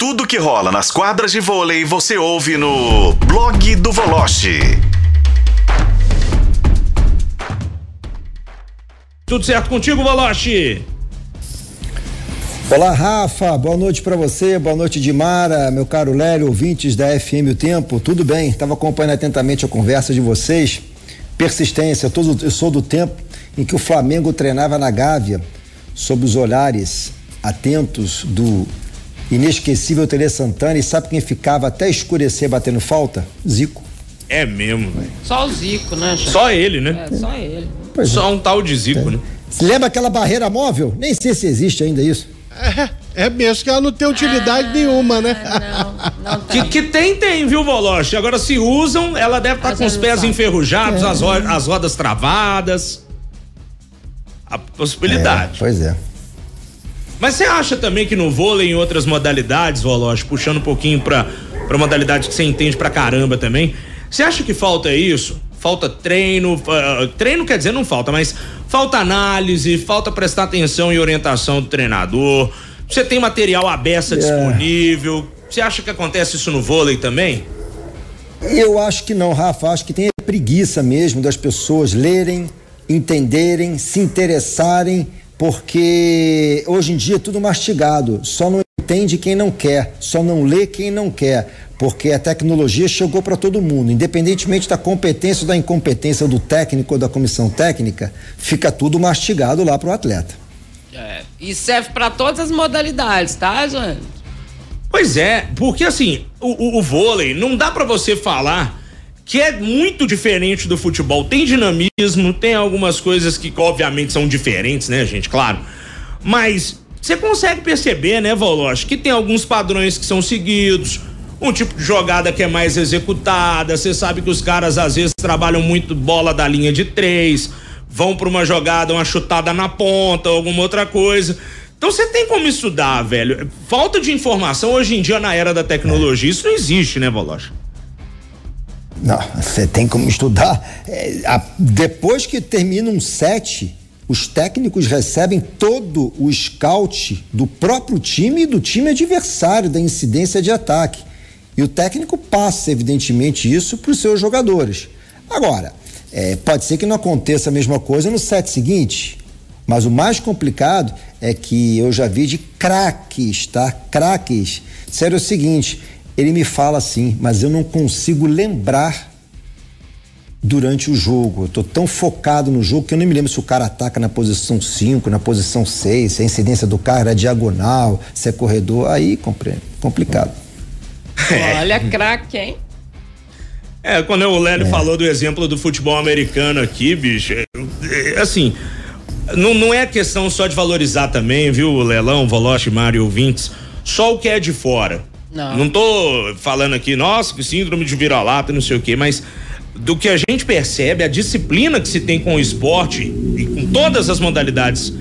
Tudo que rola nas quadras de vôlei você ouve no blog do Voloche. Tudo certo contigo, Voloche? Olá, Rafa. Boa noite para você. Boa noite, Dimara, meu caro Lélio, ouvintes da FM O Tempo. Tudo bem? Estava acompanhando atentamente a conversa de vocês. Persistência. Eu sou do tempo em que o Flamengo treinava na Gávea, sob os olhares atentos do inesquecível Tele Santana e sabe quem ficava até escurecer batendo falta? Zico. É mesmo, velho. Só o Zico, né? Gente? Só ele, né? É, só ele. Pois só é. um tal de Zico, é. né? Você lembra aquela barreira móvel? Nem sei se existe ainda isso. É, é mesmo que ela não tem utilidade ah, nenhuma, né? Não, não tem. Que, que tem, tem, viu, Voloche? Agora, se usam, ela deve estar tá com os pés enferrujados, é. as, ro as rodas travadas. A possibilidade. É, pois é. Mas você acha também que no vôlei em outras modalidades, Voloche, puxando um pouquinho pra, pra modalidade que você entende pra caramba também, você acha que falta isso? Falta treino, uh, treino quer dizer não falta, mas falta análise, falta prestar atenção e orientação do treinador. Você tem material aberto yeah. É. disponível? Você acha que acontece isso no vôlei também? Eu acho que não, Rafa. Acho que tem preguiça mesmo das pessoas lerem, entenderem, se interessarem porque hoje em dia é tudo mastigado, só não entende quem não quer, só não lê quem não quer, porque a tecnologia chegou para todo mundo, independentemente da competência ou da incompetência do técnico ou da comissão técnica, fica tudo mastigado lá para o atleta. É, e serve para todas as modalidades, tá, gente? Pois é, porque assim, o, o, o vôlei, não dá para você falar que é muito diferente do futebol. Tem dinamismo, tem algumas coisas que obviamente são diferentes, né, gente? Claro. Mas você consegue perceber, né, Voloche, que tem alguns padrões que são seguidos, um tipo de jogada que é mais executada. Você sabe que os caras às vezes trabalham muito bola da linha de três, vão para uma jogada, uma chutada na ponta, alguma outra coisa. Então você tem como estudar, velho. Falta de informação hoje em dia na era da tecnologia, isso não existe, né, Voloche? Não, você tem como estudar. É, a, depois que termina um set, os técnicos recebem todo o scout do próprio time e do time adversário, da incidência de ataque. E o técnico passa, evidentemente, isso para os seus jogadores. Agora, é, pode ser que não aconteça a mesma coisa no set seguinte, mas o mais complicado é que eu já vi de craques, tá? Craques. Sério é o seguinte, ele me fala assim, mas eu não consigo lembrar durante o jogo. Eu tô tão focado no jogo que eu nem me lembro se o cara ataca na posição 5, na posição 6, se a incidência do carro é diagonal, se é corredor. Aí complicado. Olha, craque, hein? É, quando o Lélio é. falou do exemplo do futebol americano aqui, bicho, é, é, assim, não, não é questão só de valorizar também, viu, Lelão, Voloche, Mário ouvintes, só o que é de fora. Não. Não tô falando aqui, nossa, que síndrome de vira-lata, não sei o quê, mas do que a gente percebe, a disciplina que se tem com o esporte e com todas as modalidades,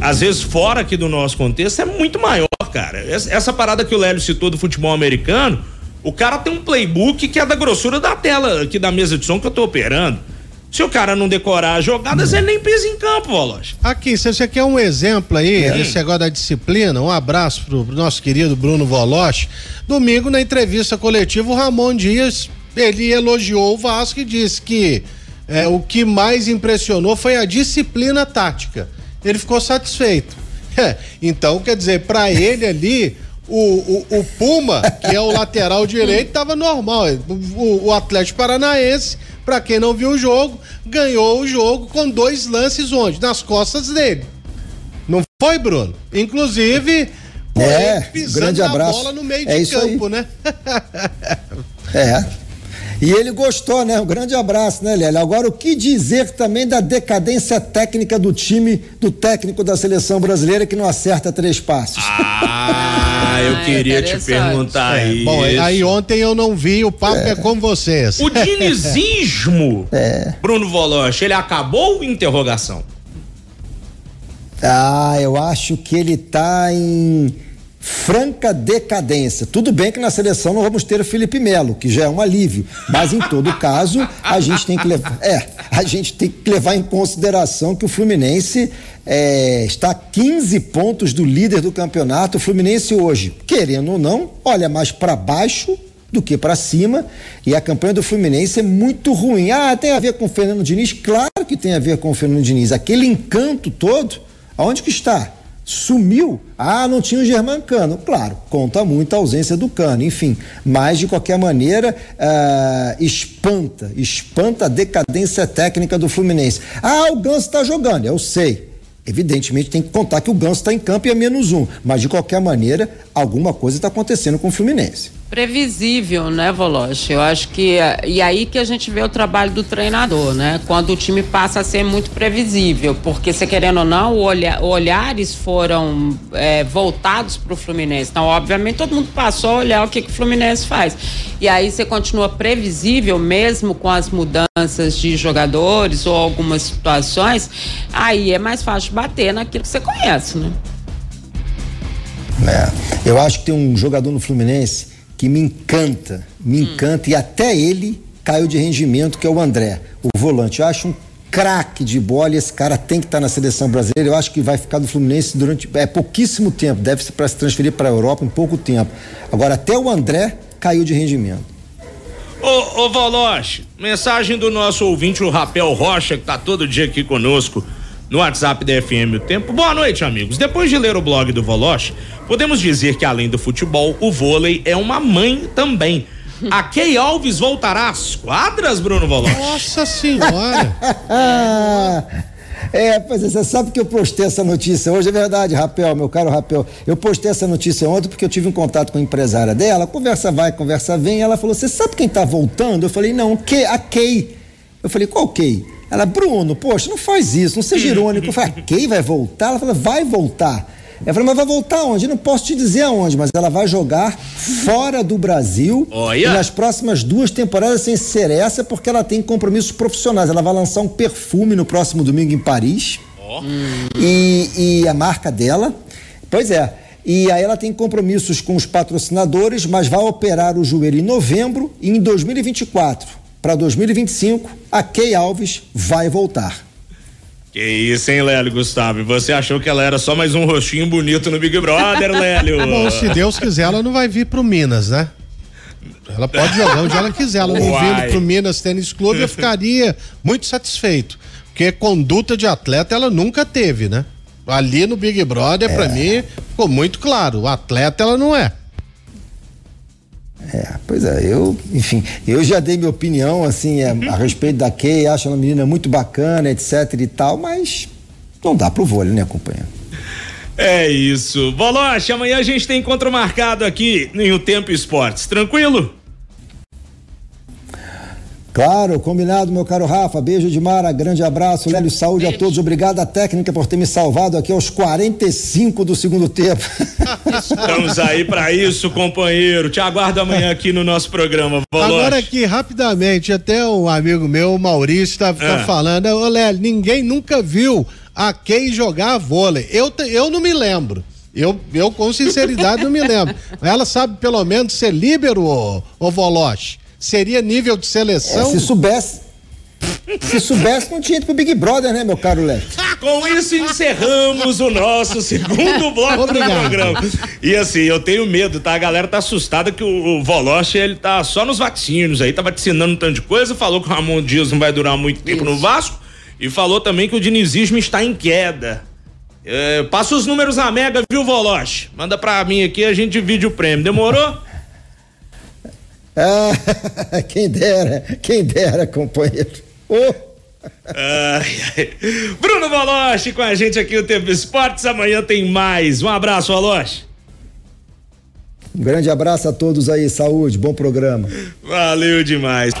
às vezes fora aqui do nosso contexto, é muito maior, cara. Essa, parada que o Lélio citou do futebol americano, o cara tem um playbook que é da grossura da tela aqui da mesa de som que eu tô operando. Se o cara não decorar as jogadas, ele nem pisa em campo, Voloche. Aqui, se você quer um exemplo aí é. desse negócio da disciplina, um abraço pro, pro nosso querido Bruno Voloche. Domingo, na entrevista coletiva, o Ramon Dias, ele elogiou o Vasco e disse que é, o que mais impressionou foi a disciplina tática. Ele ficou satisfeito. É, então, quer dizer, para ele ali, o, o, o, Puma, que é o lateral direito, estava normal. O, o Atlético Paranaense para quem não viu o jogo, ganhou o jogo com dois lances onde? Nas costas dele. Não foi, Bruno? Inclusive, é, grande abraço. bola no meio é de campo, aí. né? é. E ele gostou, né? Um grande abraço, né, Lélia? Agora, o que dizer também da decadência técnica do time, do técnico da seleção brasileira que não acerta três passos? Ah, eu ah, queria te perguntar é, isso. Bom, aí ontem eu não vi, o papo é, é com vocês. O dinizismo, é. Bruno Voloche, ele acabou? Interrogação. Ah, eu acho que ele tá em franca decadência. Tudo bem que na seleção não vamos ter o Felipe Melo, que já é um alívio, mas em todo caso, a gente tem que levar, é, a gente tem que levar em consideração que o Fluminense é, está a 15 pontos do líder do campeonato. O Fluminense hoje, querendo ou não, olha mais para baixo do que para cima e a campanha do Fluminense é muito ruim. Ah, tem a ver com o Fernando Diniz? Claro que tem a ver com o Fernando Diniz. Aquele encanto todo, aonde que está? Sumiu. Ah, não tinha o Germancano. Claro, conta muito a ausência do Cano, enfim. Mas, de qualquer maneira, uh, espanta, espanta a decadência técnica do Fluminense. Ah, o Ganso está jogando, eu sei. Evidentemente tem que contar que o Ganso está em campo e é menos um. Mas, de qualquer maneira, alguma coisa está acontecendo com o Fluminense previsível, né, Voloche? Eu acho que e aí que a gente vê o trabalho do treinador, né? Quando o time passa a ser muito previsível, porque se querendo ou não, olha, olhares foram é, voltados para o Fluminense. Então, obviamente, todo mundo passou a olhar o que, que o Fluminense faz. E aí você continua previsível, mesmo com as mudanças de jogadores ou algumas situações, aí é mais fácil bater naquilo que você conhece, né? É, eu acho que tem um jogador no Fluminense que me encanta, me hum. encanta, e até ele caiu de rendimento, que é o André, o volante. Eu acho um craque de bola e esse cara tem que estar tá na seleção brasileira. Eu acho que vai ficar do Fluminense durante é, pouquíssimo tempo, deve ser para se transferir para a Europa em pouco tempo. Agora, até o André caiu de rendimento. Ô, ô Voloche, mensagem do nosso ouvinte, o Rapel Rocha, que está todo dia aqui conosco no WhatsApp da FM O Tempo. Boa noite, amigos. Depois de ler o blog do Voloche, podemos dizer que além do futebol, o vôlei é uma mãe também. A Key Alves voltará às quadras, Bruno Voloche? Nossa senhora! É, pois é, você sabe que eu postei essa notícia hoje, é verdade, Rapel, meu caro Rapel. Eu postei essa notícia ontem porque eu tive um contato com a empresária dela, conversa vai, conversa vem, ela falou: Você sabe quem tá voltando? Eu falei: Não, que, a Kay. Eu falei: Qual Kay? Ela, Bruno, poxa, não faz isso, não seja irônico. Eu falei, ah, quem vai voltar? Ela falou, vai voltar. Eu falei, mas vai voltar onde? Eu não posso te dizer aonde, mas ela vai jogar fora do Brasil Olha. e nas próximas duas temporadas sem ser essa, porque ela tem compromissos profissionais. Ela vai lançar um perfume no próximo domingo em Paris. Oh. E, e a marca dela. Pois é. E aí ela tem compromissos com os patrocinadores, mas vai operar o joelho em novembro e em 2024 para 2025, a Key Alves vai voltar. Que isso, hein, Lélio Gustavo? Você achou que ela era só mais um rostinho bonito no Big Brother, Lélio? Bom, se Deus quiser, ela não vai vir pro Minas, né? Ela pode jogar onde ela quiser. Ela não Uai. vindo pro Minas Tênis Clube, eu ficaria muito satisfeito. Porque conduta de atleta ela nunca teve, né? Ali no Big Brother, é. para mim, ficou muito claro. O atleta ela não é. É, pois é, eu, enfim, eu já dei minha opinião, assim, a, a respeito da Kay, acho uma menina muito bacana, etc e tal, mas não dá pro vôlei, né, companheiro? É isso. Boloche, amanhã a gente tem encontro marcado aqui em O Tempo Esportes, tranquilo? Claro, combinado, meu caro Rafa. Beijo de Mara, grande abraço. Lélio, saúde Beijo. a todos. Obrigado à técnica por ter me salvado aqui aos 45 do segundo tempo. Estamos aí para isso, companheiro. Te aguardo amanhã aqui no nosso programa. Agora aqui, rapidamente, até um amigo meu, o Maurício, tá, tá ah. falando, ô Lélio, ninguém nunca viu a quem jogar vôlei. Eu, eu não me lembro. Eu, eu com sinceridade não me lembro. Ela sabe pelo menos ser líbero, ô, ô Voloche seria nível de seleção? É, se soubesse. Se soubesse, não tinha ido pro Big Brother, né, meu caro Léo? Com isso, encerramos o nosso segundo bloco Obrigado. do programa. E assim, eu tenho medo, tá? A galera tá assustada que o, o Voloche, ele tá só nos vaticínios aí, tá vacinando um tanto de coisa, falou que o Ramon Dias não vai durar muito tempo isso. no Vasco e falou também que o dinizismo está em queda. É, passa os números na mega, viu, Voloche? Manda pra mim aqui, a gente divide o prêmio. Demorou? Ah, quem dera, quem dera, companheiro. Oh. Ai, ai. Bruno Valoche com a gente aqui no Tempo Esportes. Amanhã tem mais. Um abraço, Valoche. Um grande abraço a todos aí, saúde, bom programa. Valeu demais.